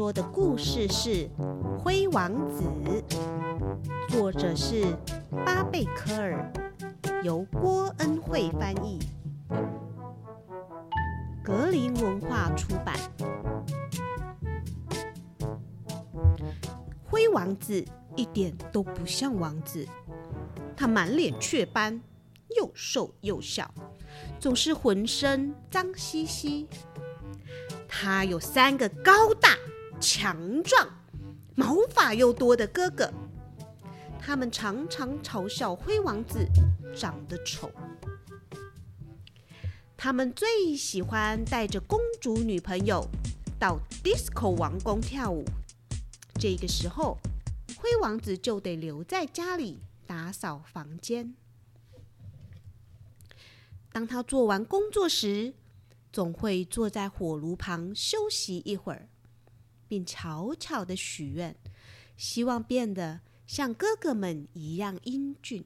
说的故事是《灰王子》，作者是巴贝科尔，由郭恩惠翻译，格林文化出版。灰王子一点都不像王子，他满脸雀斑，又瘦又小，总是浑身脏兮兮。他有三个高大、强壮、毛发又多的哥哥，他们常常嘲笑灰王子长得丑。他们最喜欢带着公主女朋友到 disco 王宫跳舞，这个时候灰王子就得留在家里打扫房间。当他做完工作时，总会坐在火炉旁休息一会儿，并悄悄的许愿，希望变得像哥哥们一样英俊。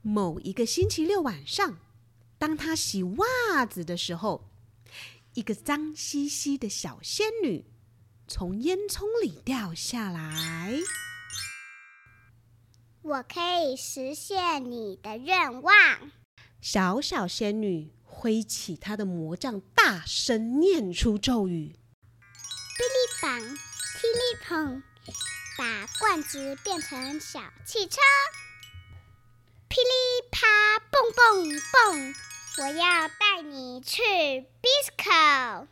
某一个星期六晚上，当他洗袜子的时候，一个脏兮兮的小仙女从烟囱里掉下来。我可以实现你的愿望，小小仙女。挥起她的魔杖，大声念出咒语：“哔哩棒，噼哩砰，把罐子变成小汽车，噼里啪，蹦蹦蹦，我要带你去 Bisco。”啊，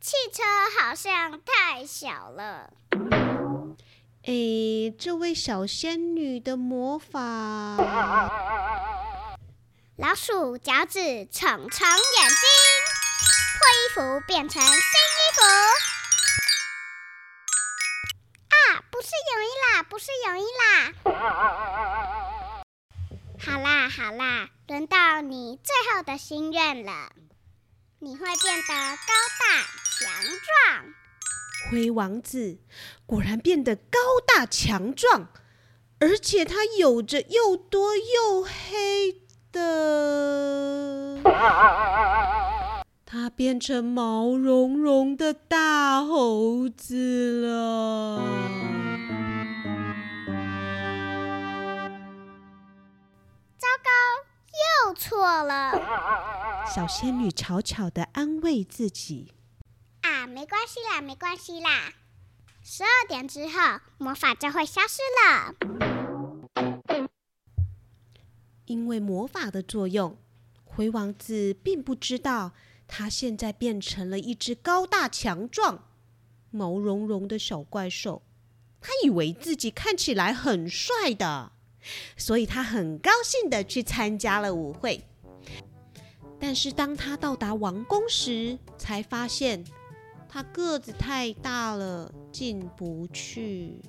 汽车好像太小了。哎，这位小仙女的魔法。老鼠脚趾虫虫眼睛，破衣服变成新不是泳衣啦。好啦好啦，轮到你最后的心愿了，你会变得高大强壮。灰王子果然变得高大强壮，而且他有着又多又黑。的，它变成毛茸茸的大猴子了。糟糕，又错了。小仙女悄悄的安慰自己：“啊，没关系啦，没关系啦。十二点之后，魔法就会消失了。”因为魔法的作用，灰王子并不知道他现在变成了一只高大强壮、毛茸茸的小怪兽。他以为自己看起来很帅的，所以他很高兴的去参加了舞会。但是当他到达王宫时，才发现他个子太大了，进不去。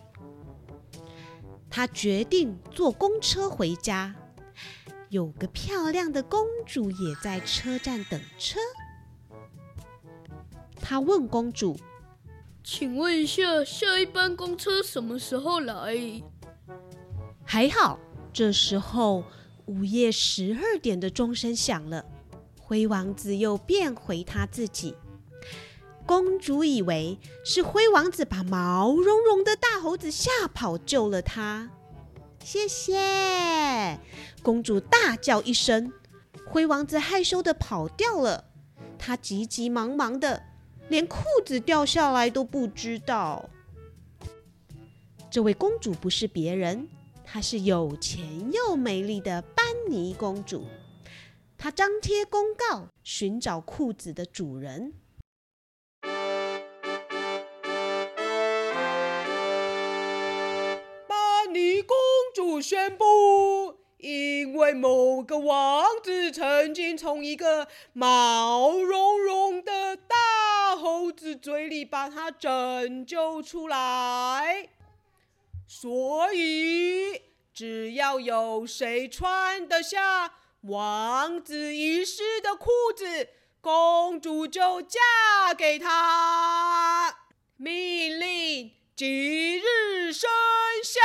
他决定坐公车回家。有个漂亮的公主也在车站等车。他问公主：“请问一下，下一班公车什么时候来？”还好，这时候午夜十二点的钟声响了，灰王子又变回他自己。公主以为是灰王子把毛茸茸的大猴子吓跑，救了她。谢谢，公主大叫一声，灰王子害羞的跑掉了。他急急忙忙的，连裤子掉下来都不知道。这位公主不是别人，她是有钱又美丽的班尼公主。她张贴公告，寻找裤子的主人。班尼公主宣布，因为某个王子曾经从一个毛茸茸的大猴子嘴里把他拯救出来，所以只要有谁穿得下王子遗失的裤子，公主就嫁给他。命令即日生效。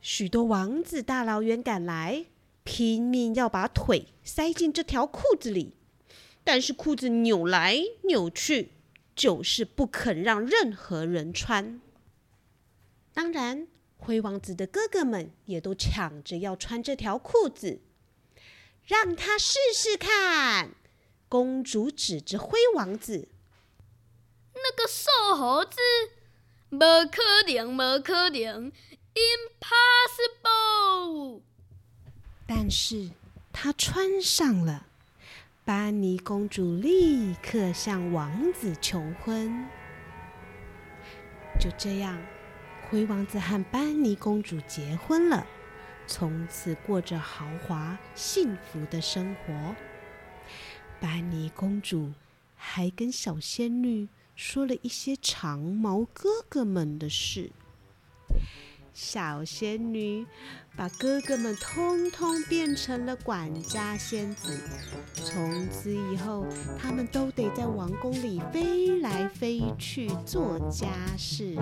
许多王子大老远赶来，拼命要把腿塞进这条裤子里，但是裤子扭来扭去，就是不肯让任何人穿。当然，灰王子的哥哥们也都抢着要穿这条裤子，让他试试看。公主指着灰王子：“那个瘦猴子，无可能，无可能，impossible。”但是他穿上了，班尼公主立刻向王子求婚。就这样，灰王子和班尼公主结婚了，从此过着豪华幸福的生活。班尼公主还跟小仙女说了一些长毛哥哥们的事。小仙女把哥哥们通通变成了管家仙子，从此以后，他们都得在王宫里飞来飞去做家事。